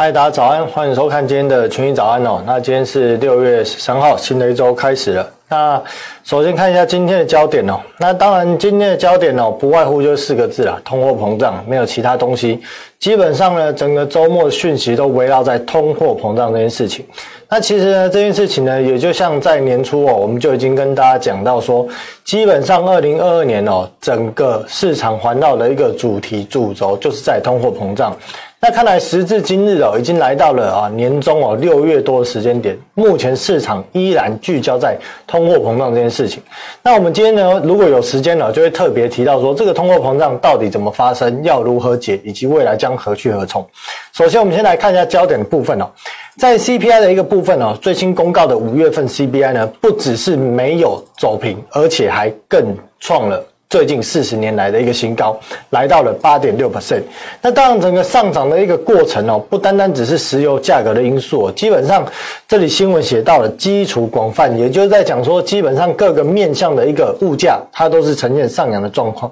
嗨，大家早安，欢迎收看今天的群益早安哦。那今天是六月十三号，新的一周开始了。那首先看一下今天的焦点哦，那当然今天的焦点哦，不外乎就四个字啊，通货膨胀，没有其他东西。基本上呢，整个周末的讯息都围绕在通货膨胀这件事情。那其实呢，这件事情呢，也就像在年初哦，我们就已经跟大家讲到说，基本上二零二二年哦，整个市场环绕的一个主题主轴就是在通货膨胀。那看来时至今日哦，已经来到了啊年中哦六月多的时间点，目前市场依然聚焦在通货膨胀这件事情。那我们今天呢，如果有时间了，就会特别提到说，这个通货膨胀到底怎么发生，要如何解，以及未来将何去何从。首先，我们先来看一下焦点的部分哦，在 CPI 的一个部分哦，最新公告的五月份 CPI 呢，不只是没有走平，而且还更创了。最近四十年来的一个新高，来到了八点六 percent。那当然，整个上涨的一个过程哦，不单单只是石油价格的因素哦，基本上这里新闻写到了基础广泛，也就是在讲说，基本上各个面向的一个物价，它都是呈现上扬的状况。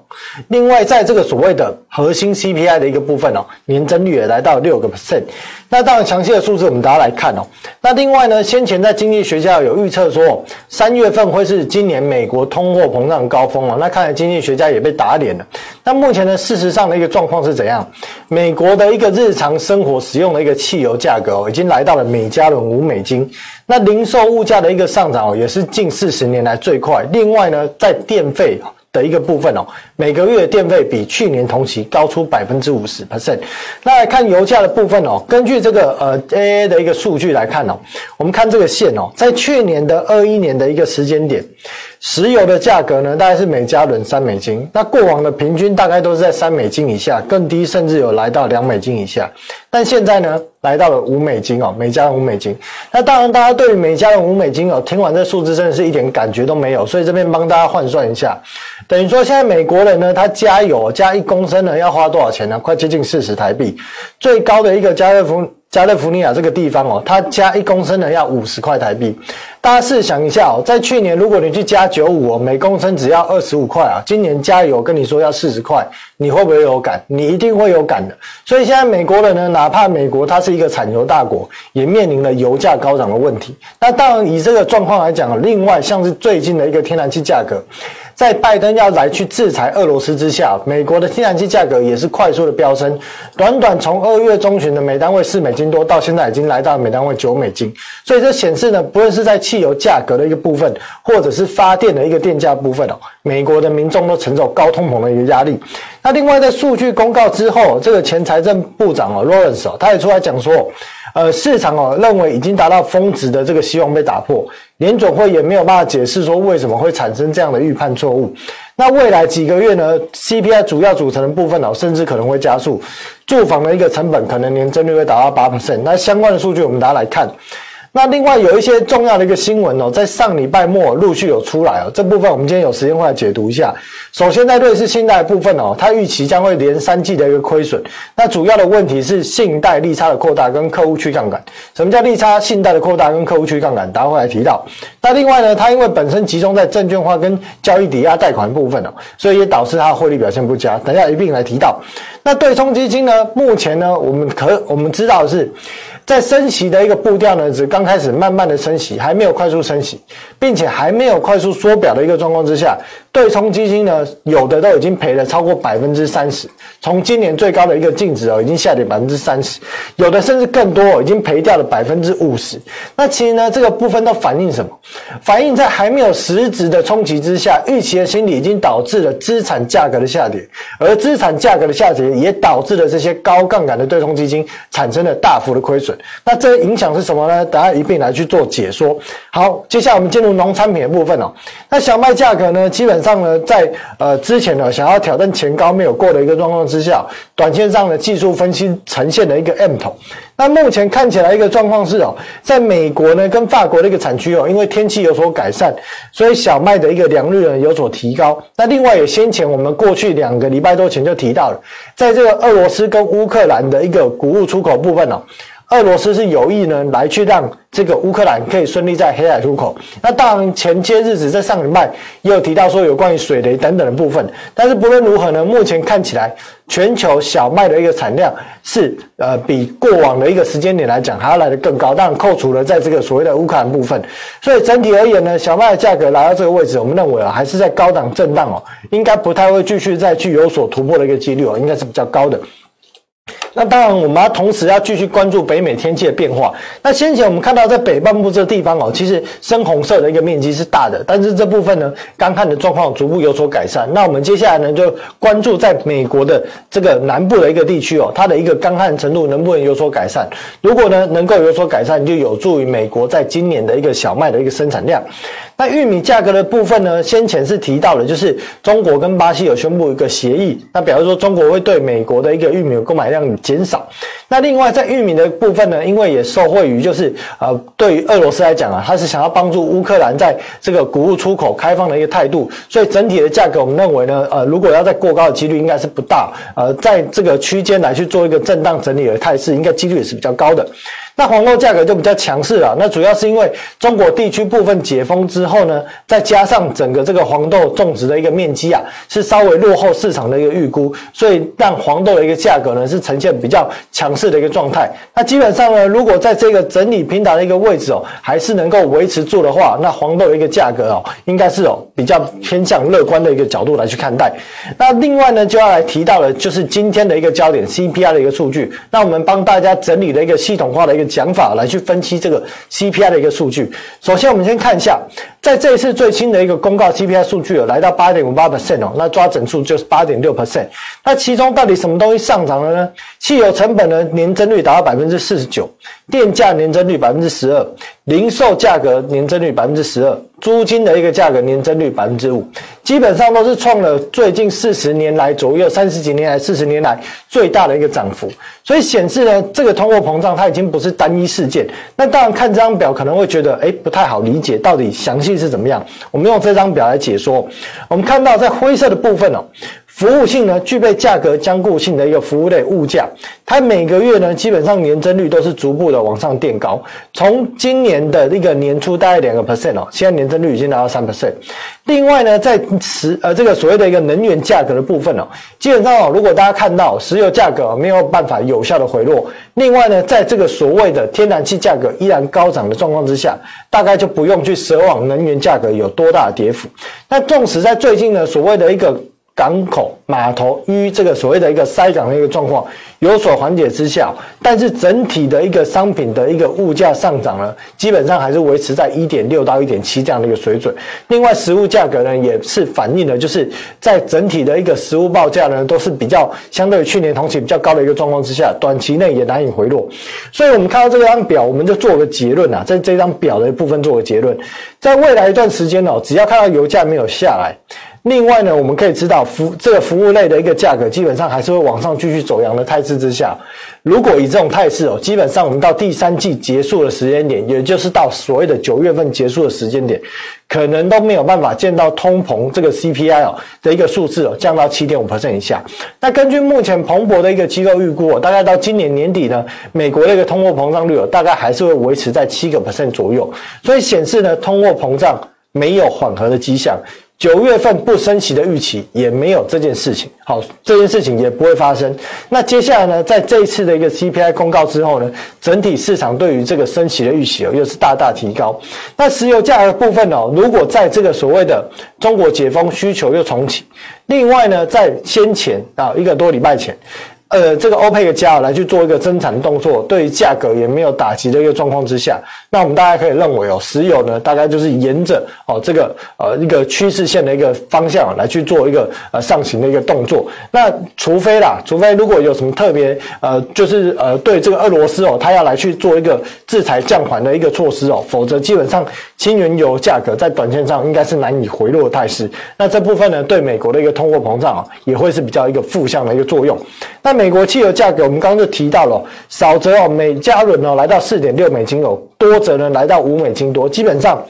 另外，在这个所谓的核心 CPI 的一个部分哦，年增率也来到六个 percent。那当然，详细的数字我们大家来看哦。那另外呢，先前在经济学家有预测说，三月份会是今年美国通货膨胀高峰哦。那看来今经济学家也被打脸了。那目前呢，事实上的一个状况是怎样？美国的一个日常生活使用的一个汽油价格哦，已经来到了每加仑五美金。那零售物价的一个上涨哦，也是近四十年来最快。另外呢，在电费的一个部分哦，每个月的电费比去年同期高出百分之五十 percent。那来看油价的部分哦，根据这个呃 AA 的一个数据来看哦，我们看这个线哦，在去年的二一年的一个时间点。石油的价格呢，大概是每加仑三美金。那过往的平均大概都是在三美金以下，更低甚至有来到两美金以下。但现在呢，来到了五美金哦，每加仑五美金。那当然，大家对于每加仑五美金哦，听完这数字真的是一点感觉都没有。所以这边帮大家换算一下，等于说现在美国人呢，他加油加一公升呢要花多少钱呢？快接近四十台币。最高的一个加热福。加利福尼亚这个地方哦，它加一公升呢要五十块台币。大家试想一下哦，在去年如果你去加九五哦，每公升只要二十五块啊，今年加油跟你说要四十块，你会不会有感？你一定会有感的。所以现在美国人呢，哪怕美国它是一个产油大国，也面临了油价高涨的问题。那当然以这个状况来讲，另外像是最近的一个天然气价格。在拜登要来去制裁俄罗斯之下，美国的天然气价格也是快速的飙升。短短从二月中旬的每单位四美金多，到现在已经来到每单位九美金。所以这显示呢，不论是在汽油价格的一个部分，或者是发电的一个电价部分哦，美国的民众都承受高通膨的一个压力。那另外在数据公告之后，这个前财政部长哦，Lawrence 哦，他也出来讲说。呃，市场哦认为已经达到峰值的这个希望被打破，联准会也没有办法解释说为什么会产生这样的预判错误。那未来几个月呢，CPI 主要组成的部分哦，甚至可能会加速，住房的一个成本可能年增率会达到八 percent。那相关的数据我们大家来看。那另外有一些重要的一个新闻哦，在上礼拜末陆续有出来哦，这部分我们今天有时间会来解读一下。首先在瑞士信贷部分哦，它预期将会连三季的一个亏损。那主要的问题是信贷利差的扩大跟客户去杠杆。什么叫利差？信贷的扩大跟客户去杠杆，待会会来提到。那另外呢，它因为本身集中在证券化跟交易抵押贷款部分哦，所以也导致它的汇率表现不佳。等一下一并来提到。那对冲基金呢，目前呢，我们可我们知道的是。在升息的一个步调呢，只刚开始慢慢的升息，还没有快速升息，并且还没有快速缩表的一个状况之下，对冲基金呢，有的都已经赔了超过百分之三十，从今年最高的一个净值哦，已经下跌百分之三十，有的甚至更多，已经赔掉了百分之五十。那其实呢，这个部分都反映什么？反映在还没有实质的冲击之下，预期的心理已经导致了资产价格的下跌，而资产价格的下跌也导致了这些高杠杆的对冲基金产生了大幅的亏损。那这个影响是什么呢？大家一并来去做解说。好，接下来我们进入农产品的部分哦。那小麦价格呢，基本上呢，在呃之前呢想要挑战前高没有过的一个状况之下，短线上的技术分析呈现了一个 M 头。那目前看起来一个状况是哦，在美国呢跟法国的一个产区哦，因为天气有所改善，所以小麦的一个良率呢有所提高。那另外也先前我们过去两个礼拜多前就提到了，在这个俄罗斯跟乌克兰的一个谷物出口部分哦。俄罗斯是有意呢，来去让这个乌克兰可以顺利在黑海出口。那当然前些日子在上礼拜也有提到说有关于水雷等等的部分。但是不论如何呢，目前看起来全球小麦的一个产量是呃比过往的一个时间点来讲还要来得更高。当然扣除了在这个所谓的乌克兰部分，所以整体而言呢，小麦的价格来到这个位置，我们认为啊还是在高档震荡哦，应该不太会继续再去有所突破的一个几率哦，应该是比较高的。那当然，我们要同时要继续关注北美天气的变化。那先前我们看到在北半部这个地方哦，其实深红色的一个面积是大的，但是这部分呢，干旱的状况逐步有所改善。那我们接下来呢，就关注在美国的这个南部的一个地区哦，它的一个干旱程度能不能有所改善？如果呢能够有所改善，就有助于美国在今年的一个小麦的一个生产量。那玉米价格的部分呢，先前是提到了，就是中国跟巴西有宣布一个协议，那表示说中国会对美国的一个玉米购买量减少。那另外在玉米的部分呢，因为也受惠于就是呃，对于俄罗斯来讲啊，它是想要帮助乌克兰在这个谷物出口开放的一个态度，所以整体的价格我们认为呢，呃，如果要再过高的几率应该是不大，呃，在这个区间来去做一个震荡整理的态势，应该几率也是比较高的。那黄豆价格就比较强势了，那主要是因为中国地区部分解封之后呢，再加上整个这个黄豆种植的一个面积啊，是稍微落后市场的一个预估，所以让黄豆的一个价格呢是呈现比较强势的一个状态。那基本上呢，如果在这个整理平台的一个位置哦，还是能够维持住的话，那黄豆的一个价格哦，应该是哦比较偏向乐观的一个角度来去看待。那另外呢，就要来提到的就是今天的一个焦点 CPI 的一个数据，那我们帮大家整理了一个系统化的一个。讲法来去分析这个 CPI 的一个数据。首先，我们先看一下，在这一次最新的一个公告 CPI 数据有来到八点五八 percent 哦，那抓整数就是八点六 percent。那其中到底什么东西上涨了呢？汽油成本的年增率达到百分之四十九，电价年增率百分之十二，零售价格年增率百分之十二。租金的一个价格年增率百分之五，基本上都是创了最近四十年来左右，三十几年来、四十年来最大的一个涨幅。所以显示呢，这个通货膨胀它已经不是单一事件。那当然看这张表可能会觉得，诶不太好理解，到底详细是怎么样？我们用这张表来解说。我们看到在灰色的部分哦。服务性呢，具备价格僵固性的一个服务类物价，它每个月呢，基本上年增率都是逐步的往上垫高。从今年的一个年初大概两个 percent 哦，现在年增率已经达到三 percent。另外呢，在石呃这个所谓的一个能源价格的部分哦，基本上哦，如果大家看到石油价格没有办法有效的回落，另外呢，在这个所谓的天然气价格依然高涨的状况之下，大概就不用去奢望能源价格有多大的跌幅。那纵使在最近呢，所谓的一个港口码头与这个所谓的一个塞港的一个状况有所缓解之下，但是整体的一个商品的一个物价上涨呢，基本上还是维持在一点六到一点七这样的一个水准。另外，食物价格呢也是反映了，就是在整体的一个食物报价呢都是比较相对于去年同期比较高的一个状况之下，短期内也难以回落。所以我们看到这张表，我们就做个结论啊，在这张表的一部分做个结论，在未来一段时间哦，只要看到油价没有下来。另外呢，我们可以知道服这个服务类的一个价格，基本上还是会往上继续走阳的态势之下。如果以这种态势哦，基本上我们到第三季结束的时间点，也就是到所谓的九月份结束的时间点，可能都没有办法见到通膨这个 CPI 哦的一个数字哦降到七点五 percent 以下。那根据目前彭博的一个机构预估哦，大概到今年年底呢，美国的一个通货膨胀率哦，大概还是会维持在七个 percent 左右。所以显示呢，通货膨胀没有缓和的迹象。九月份不升息的预期也没有这件事情，好，这件事情也不会发生。那接下来呢，在这一次的一个 CPI 公告之后呢，整体市场对于这个升息的预期，又是大大提高。那石油价格部分哦，如果在这个所谓的中国解封需求又重启，另外呢，在先前啊一个多礼拜前。呃，这个欧佩克加来去做一个增产动作，对于价格也没有打击的一个状况之下，那我们大家可以认为哦，石油呢大概就是沿着哦这个呃一个趋势线的一个方向来去做一个呃上行的一个动作。那除非啦，除非如果有什么特别呃，就是呃对这个俄罗斯哦，他要来去做一个制裁降缓的一个措施哦，否则基本上轻原油价格在短线上应该是难以回落的态势。那这部分呢，对美国的一个通货膨胀啊，也会是比较一个负向的一个作用。那美国汽油价格，我们刚刚就提到了，少则哦每加仑哦来到四点六美金哦，多则呢来到五美金多，基本上。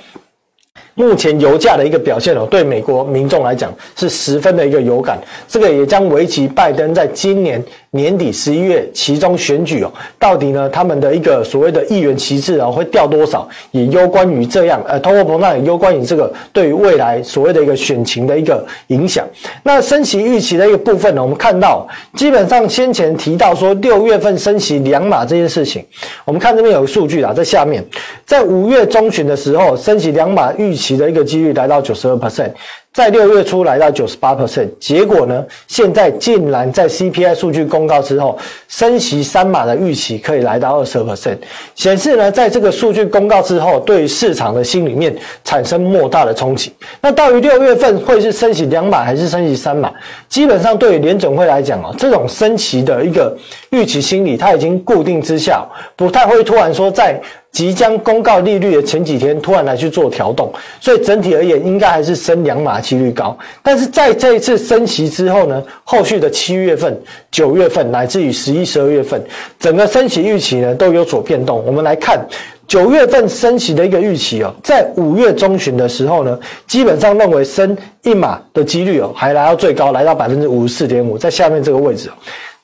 目前油价的一个表现哦，对美国民众来讲是十分的一个有感，这个也将维持拜登在今年年底十一月其中选举哦，到底呢他们的一个所谓的议员席次啊会掉多少，也攸关于这样，呃，通货膨胀也攸关于这个对于未来所谓的一个选情的一个影响。那升息预期的一个部分呢，我们看到基本上先前提到说六月份升息两码这件事情，我们看这边有个数据啊，在下面，在五月中旬的时候升息两码预期。的一个几率来到九十二 percent。在六月初来到九十八 percent，结果呢，现在竟然在 CPI 数据公告之后，升息三码的预期可以来到二十二 percent，显示呢，在这个数据公告之后，对于市场的心里面产生莫大的冲击。那到于六月份会是升息两码还是升息三码？基本上对于联准会来讲哦，这种升息的一个预期心理，它已经固定之下，不太会突然说在即将公告利率的前几天突然来去做调动，所以整体而言，应该还是升两码。几率高，但是在这一次升息之后呢，后续的七月份、九月份，乃至于十一、十二月份，整个升息预期呢都有所变动。我们来看九月份升息的一个预期哦，在五月中旬的时候呢，基本上认为升一码的几率哦，还来到最高，来到百分之五十四点五，在下面这个位置。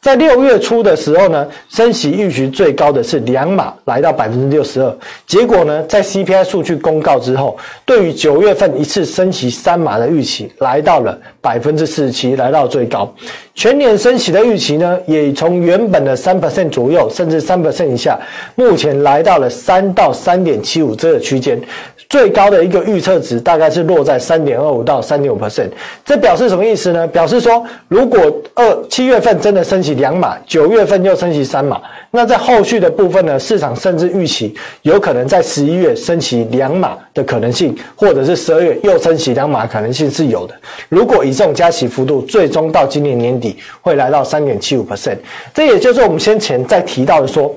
在六月初的时候呢，升息预期最高的是两码，来到百分之六十二。结果呢，在 CPI 数据公告之后，对于九月份一次升息三码的预期，来到了百分之四十七，来到最高。全年升息的预期呢，也从原本的三 percent 左右，甚至三 percent 以下，目前来到了三到三点七五这个区间。最高的一个预测值大概是落在三点二五到三点五 percent，这表示什么意思呢？表示说，如果二七月份真的升息两码，九月份又升息三码，那在后续的部分呢，市场甚至预期有可能在十一月升息两码的可能性，或者是十二月又升息两码可能性是有的。如果以这种加息幅度，最终到今年年底会来到三点七五 percent，这也就是我们先前在提到的说。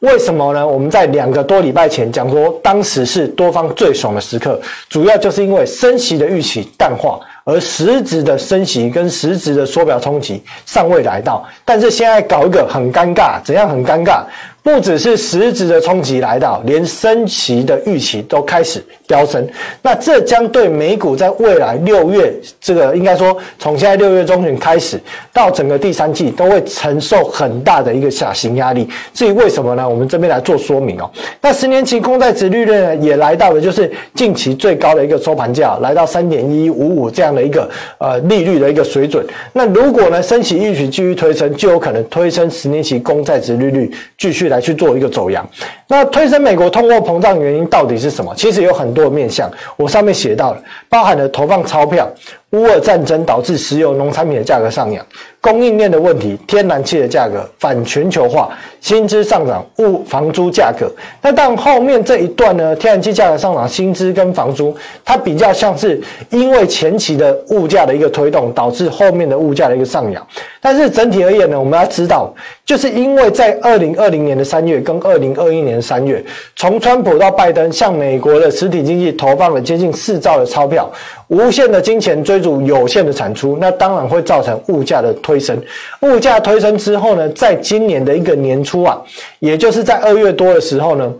为什么呢？我们在两个多礼拜前讲说，当时是多方最爽的时刻，主要就是因为升息的预期淡化，而实质的升息跟实质的缩表冲击尚未来到。但是现在搞一个很尴尬，怎样很尴尬？不只是实质的冲击来到，连升息的预期都开始飙升。那这将对美股在未来六月，这个应该说从现在六月中旬开始到整个第三季，都会承受很大的一个下行压力。至于为什么呢？我们这边来做说明哦。那十年期公债殖利率呢，也来到了就是近期最高的一个收盘价，来到三点一五五这样的一个呃利率的一个水准。那如果呢升息预期继续推升，就有可能推升十年期公债殖利率继续来。来去做一个走扬，那推升美国通货膨胀原因到底是什么？其实有很多面向，我上面写到了，包含了投放钞票。乌俄战争导致石油、农产品的价格上扬，供应链的问题，天然气的价格反全球化，薪资上涨，物房租价格。那但后面这一段呢？天然气价格上涨，薪资跟房租，它比较像是因为前期的物价的一个推动，导致后面的物价的一个上扬。但是整体而言呢，我们要知道，就是因为在二零二零年的三月跟二零二一年的三月，从川普到拜登向美国的实体经济投放了接近四兆的钞票。无限的金钱追逐有限的产出，那当然会造成物价的推升。物价推升之后呢，在今年的一个年初啊，也就是在二月多的时候呢。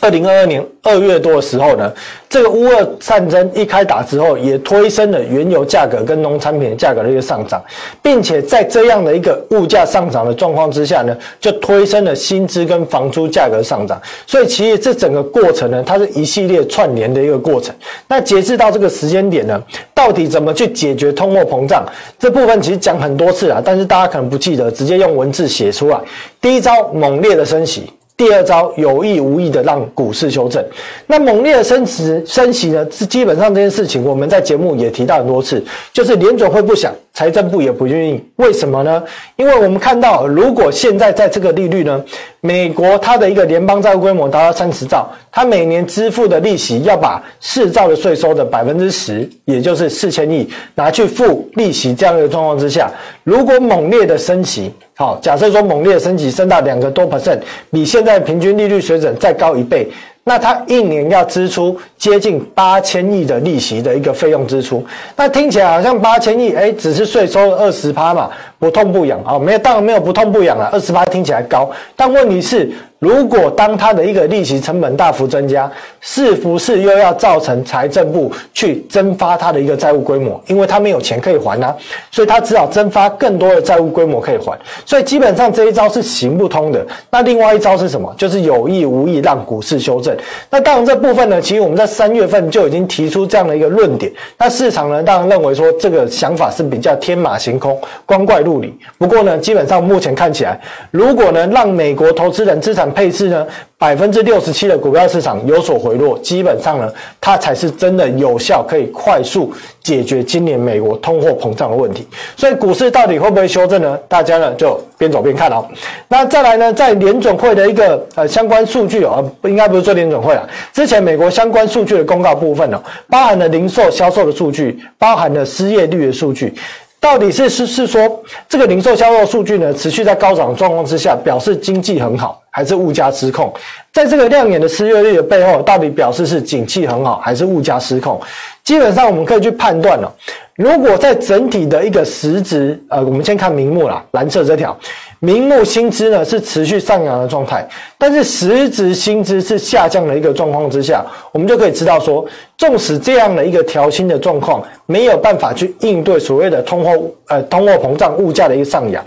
二零二二年二月多的时候呢，这个乌俄战争一开打之后，也推升了原油价格跟农产品的价格的一个上涨，并且在这样的一个物价上涨的状况之下呢，就推升了薪资跟房租价格上涨。所以其实这整个过程呢，它是一系列串联的一个过程。那截至到这个时间点呢，到底怎么去解决通货膨胀这部分，其实讲很多次啊，但是大家可能不记得，直接用文字写出来。第一招，猛烈的升息。第二招有意无意的让股市修正，那猛烈的升值升息呢？是基本上这件事情，我们在节目也提到很多次，就是联准会不想，财政部也不愿意，为什么呢？因为我们看到，如果现在在这个利率呢，美国它的一个联邦债务规模达到三十兆，它每年支付的利息要把四兆的税收的百分之十，也就是四千亿拿去付利息，这样一个状况之下，如果猛烈的升息，好，假设说猛烈升息升到两个多 percent，比现在平均利率水准再高一倍。那他一年要支出接近八千亿的利息的一个费用支出，那听起来好像八千亿，哎，只是税收二十趴嘛，不痛不痒啊，没有，当然没有不痛不痒啊，二十八听起来高，但问题是。如果当它的一个利息成本大幅增加，是不是又要造成财政部去增发它的一个债务规模？因为它没有钱可以还啊，所以它只好增发更多的债务规模可以还。所以基本上这一招是行不通的。那另外一招是什么？就是有意无意让股市修正。那当然这部分呢，其实我们在三月份就已经提出这样的一个论点。那市场呢，当然认为说这个想法是比较天马行空、光怪陆离。不过呢，基本上目前看起来，如果呢让美国投资人资产配置呢，百分之六十七的股票市场有所回落，基本上呢，它才是真的有效，可以快速解决今年美国通货膨胀的问题。所以股市到底会不会修正呢？大家呢就边走边看哦。那再来呢，在联准会的一个呃相关数据哦，应该不是说联准会啊，之前美国相关数据的公告部分哦，包含了零售销售的数据，包含了失业率的数据。到底是是是说这个零售销售数据呢，持续在高涨状况之下，表示经济很好，还是物价失控？在这个亮眼的失业率的背后，到底表示是景气很好，还是物价失控？基本上我们可以去判断了。如果在整体的一个实值，呃，我们先看名目啦，蓝色这条。名目薪资呢是持续上扬的状态，但是实质薪资是下降的一个状况之下，我们就可以知道说，纵使这样的一个调薪的状况没有办法去应对所谓的通货呃通货膨胀物价的一个上扬，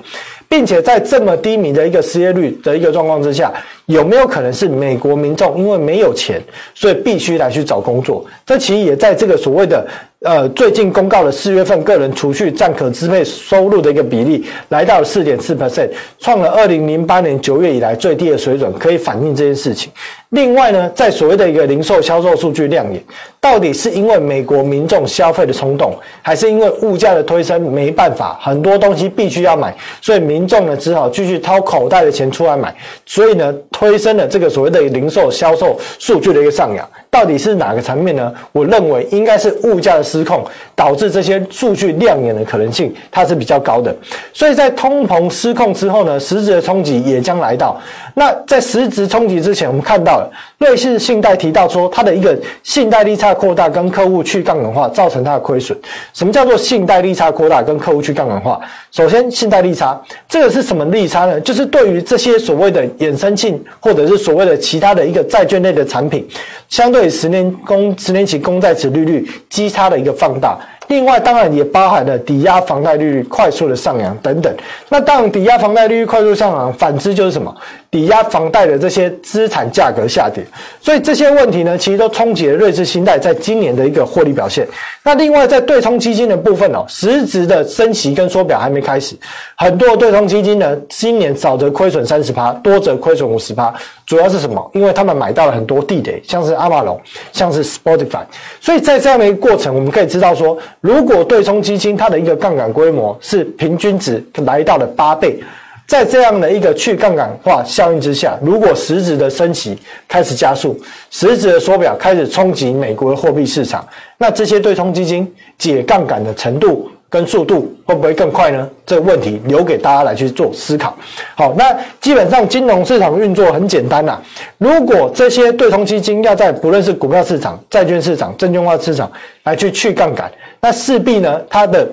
并且在这么低迷的一个失业率的一个状况之下，有没有可能是美国民众因为没有钱，所以必须来去找工作？这其实也在这个所谓的。呃，最近公告的四月份个人储蓄占可支配收入的一个比例来到了四点四 percent，创了二零零八年九月以来最低的水准，可以反映这件事情。另外呢，在所谓的一个零售销售数据亮眼，到底是因为美国民众消费的冲动，还是因为物价的推升没办法，很多东西必须要买，所以民众呢只好继续掏口袋的钱出来买，所以呢推升了这个所谓的零售销售数据的一个上扬。到底是哪个层面呢？我认为应该是物价的失控导致这些数据亮眼的可能性，它是比较高的。所以在通膨失控之后呢，实质的冲击也将来到。那在实质冲击之前，我们看到了瑞士信贷提到说，它的一个信贷利差扩大跟客户去杠杆化造成它的亏损。什么叫做信贷利差扩大跟客户去杠杆化？首先，信贷利差这个是什么利差呢？就是对于这些所谓的衍生性或者是所谓的其他的一个债券类的产品，相对。对十年公十年期公债殖利率基差的一个放大，另外当然也包含了抵押房贷利率快速的上扬等等。那当抵押房贷利率快速上扬，反之就是什么？抵押房贷的这些资产价格下跌，所以这些问题呢，其实都冲击了瑞士信贷在今年的一个获利表现。那另外在对冲基金的部分哦，实质的升息跟缩表还没开始，很多对冲基金呢，今年少则亏损三十趴，多则亏损五十趴。主要是什么？因为他们买到了很多地雷，像是阿玛龙，像是 Spotify。所以在这样的一个过程，我们可以知道说，如果对冲基金它的一个杠杆规模是平均值来到了八倍。在这样的一个去杠杆化效应之下，如果实质的升息开始加速，实质的缩表开始冲击美国的货币市场，那这些对冲基金解杠杆的程度跟速度会不会更快呢？这个问题留给大家来去做思考。好，那基本上金融市场运作很简单呐、如果这些对冲基金要在不论是股票市场、债券市场、证券化市场来去去杠杆，那势必呢，它的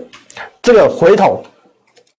这个回头。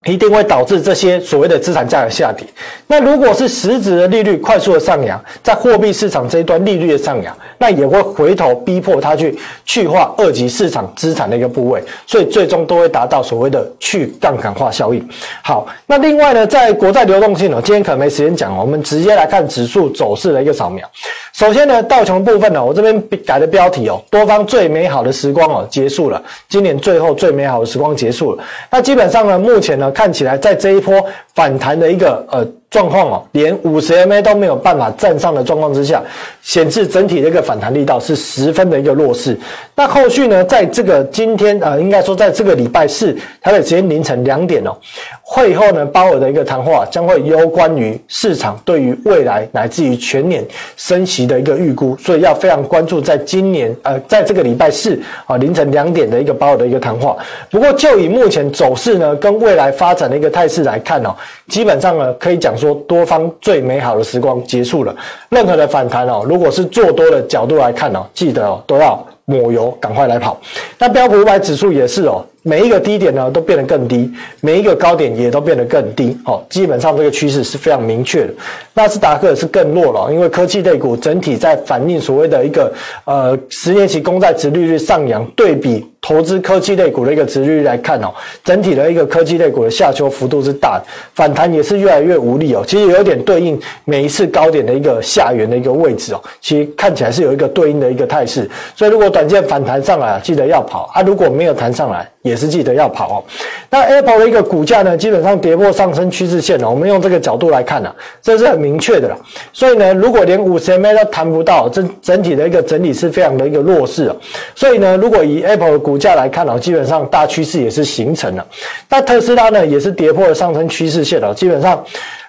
一定会导致这些所谓的资产价格下跌。那如果是实质的利率快速的上扬，在货币市场这一端利率的上扬，那也会回头逼迫它去去化二级市场资产的一个部位，所以最终都会达到所谓的去杠杆化效应。好，那另外呢，在国债流动性呢，今天可能没时间讲，我们直接来看指数走势的一个扫描。首先呢，道琼部分呢，我这边改的标题哦，多方最美好的时光哦结束了，今年最后最美好的时光结束了。那基本上呢，目前呢。看起来，在这一波反弹的一个呃。状况哦，连五十 MA 都没有办法站上的状况之下，显示整体的一个反弹力道是十分的一个弱势。那后续呢，在这个今天呃，应该说在这个礼拜四，台北时间凌晨两点哦，会后呢，鲍尔的一个谈话将会攸关于市场对于未来乃至于全年升息的一个预估，所以要非常关注在今年呃，在这个礼拜四啊凌晨两点的一个鲍尔的一个谈话。不过就以目前走势呢，跟未来发展的一个态势来看哦，基本上呢，可以讲。说多方最美好的时光结束了，任何的反弹哦，如果是做多的角度来看哦，记得哦都要抹油，赶快来跑。那标普五百指数也是哦。每一个低点呢都变得更低，每一个高点也都变得更低，哦，基本上这个趋势是非常明确的。纳斯达克是更弱了，因为科技类股整体在反映所谓的一个呃十年期公债殖利率上扬，对比投资科技类股的一个殖利率来看哦，整体的一个科技类股的下修幅度是大，反弹也是越来越无力哦。其实有点对应每一次高点的一个下缘的一个位置哦，其实看起来是有一个对应的一个态势。所以如果短线反弹上来，记得要跑啊；如果没有弹上来，也是记得要跑哦。那 Apple 的一个股价呢，基本上跌破上升趋势线了。我们用这个角度来看呢，这是很明确的了。所以呢，如果连五十 MA 都谈不到，整整体的一个整理是非常的一个弱势啊。所以呢，如果以 Apple 的股价来看哦，基本上大趋势也是形成了。那特斯拉呢，也是跌破了上升趋势线了。基本上，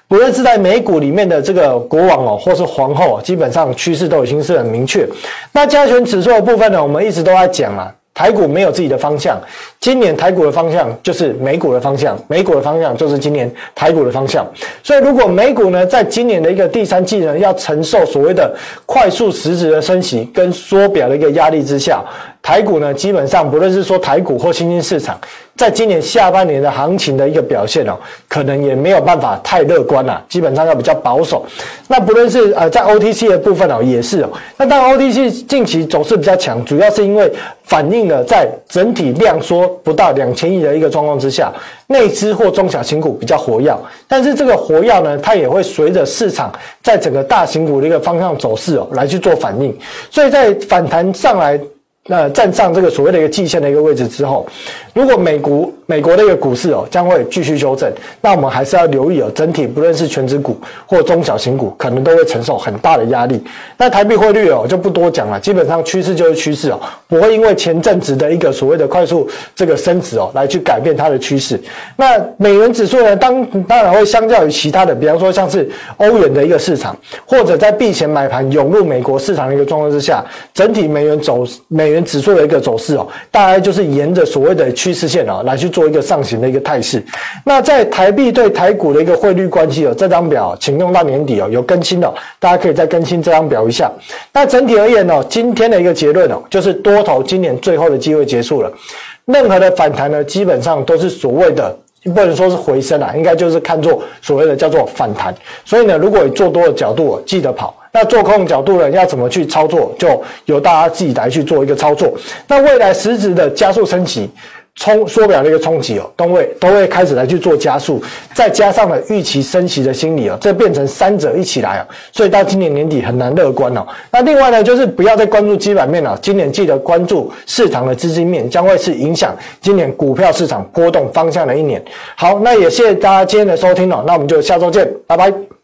不论是在美股里面的这个国王哦，或是皇后，基本上趋势都已经是很明确。那加权指数的部分呢，我们一直都在讲啊。台股没有自己的方向，今年台股的方向就是美股的方向，美股的方向就是今年台股的方向。所以，如果美股呢，在今年的一个第三季呢，要承受所谓的快速实质的升息跟缩表的一个压力之下，台股呢，基本上不论是说台股或新兴市场。在今年下半年的行情的一个表现哦，可能也没有办法太乐观了，基本上要比较保守。那不论是呃在 OTC 的部分哦，也是哦。那当然 OTC 近期走势比较强，主要是因为反映了在整体量缩不到两千亿的一个状况之下，内资或中小型股比较活跃。但是这个活跃呢，它也会随着市场在整个大型股的一个方向走势哦来去做反应。所以在反弹上来。那站上这个所谓的一个季线的一个位置之后，如果美国美国的一个股市哦将会继续修正，那我们还是要留意哦，整体不论是全值股或中小型股，可能都会承受很大的压力。那台币汇率哦就不多讲了，基本上趋势就是趋势哦，不会因为前阵子的一个所谓的快速这个升值哦来去改变它的趋势。那美元指数呢，当当然会相较于其他的，比方说像是欧元的一个市场，或者在避险买盘涌入美国市场的一个状况之下，整体美元走。美元指数的一个走势哦，大概就是沿着所谓的趋势线啊来去做一个上行的一个态势。那在台币对台股的一个汇率关系哦，这张表请用到年底哦有更新的，大家可以再更新这张表一下。那整体而言呢，今天的一个结论哦，就是多头今年最后的机会结束了。任何的反弹呢，基本上都是所谓的不能说是回升啊，应该就是看作所谓的叫做反弹。所以呢，如果你做多的角度，记得跑。那做空角度呢，要怎么去操作，就由大家自己来去做一个操作。那未来实质的加速升级、冲缩表的一个冲击哦，都会都会开始来去做加速，再加上了预期升息的心理哦，这变成三者一起来啊，所以到今年年底很难乐观哦。那另外呢，就是不要再关注基本面了，今年记得关注市场的资金面，将会是影响今年股票市场波动方向的一年。好，那也谢谢大家今天的收听哦，那我们就下周见，拜拜。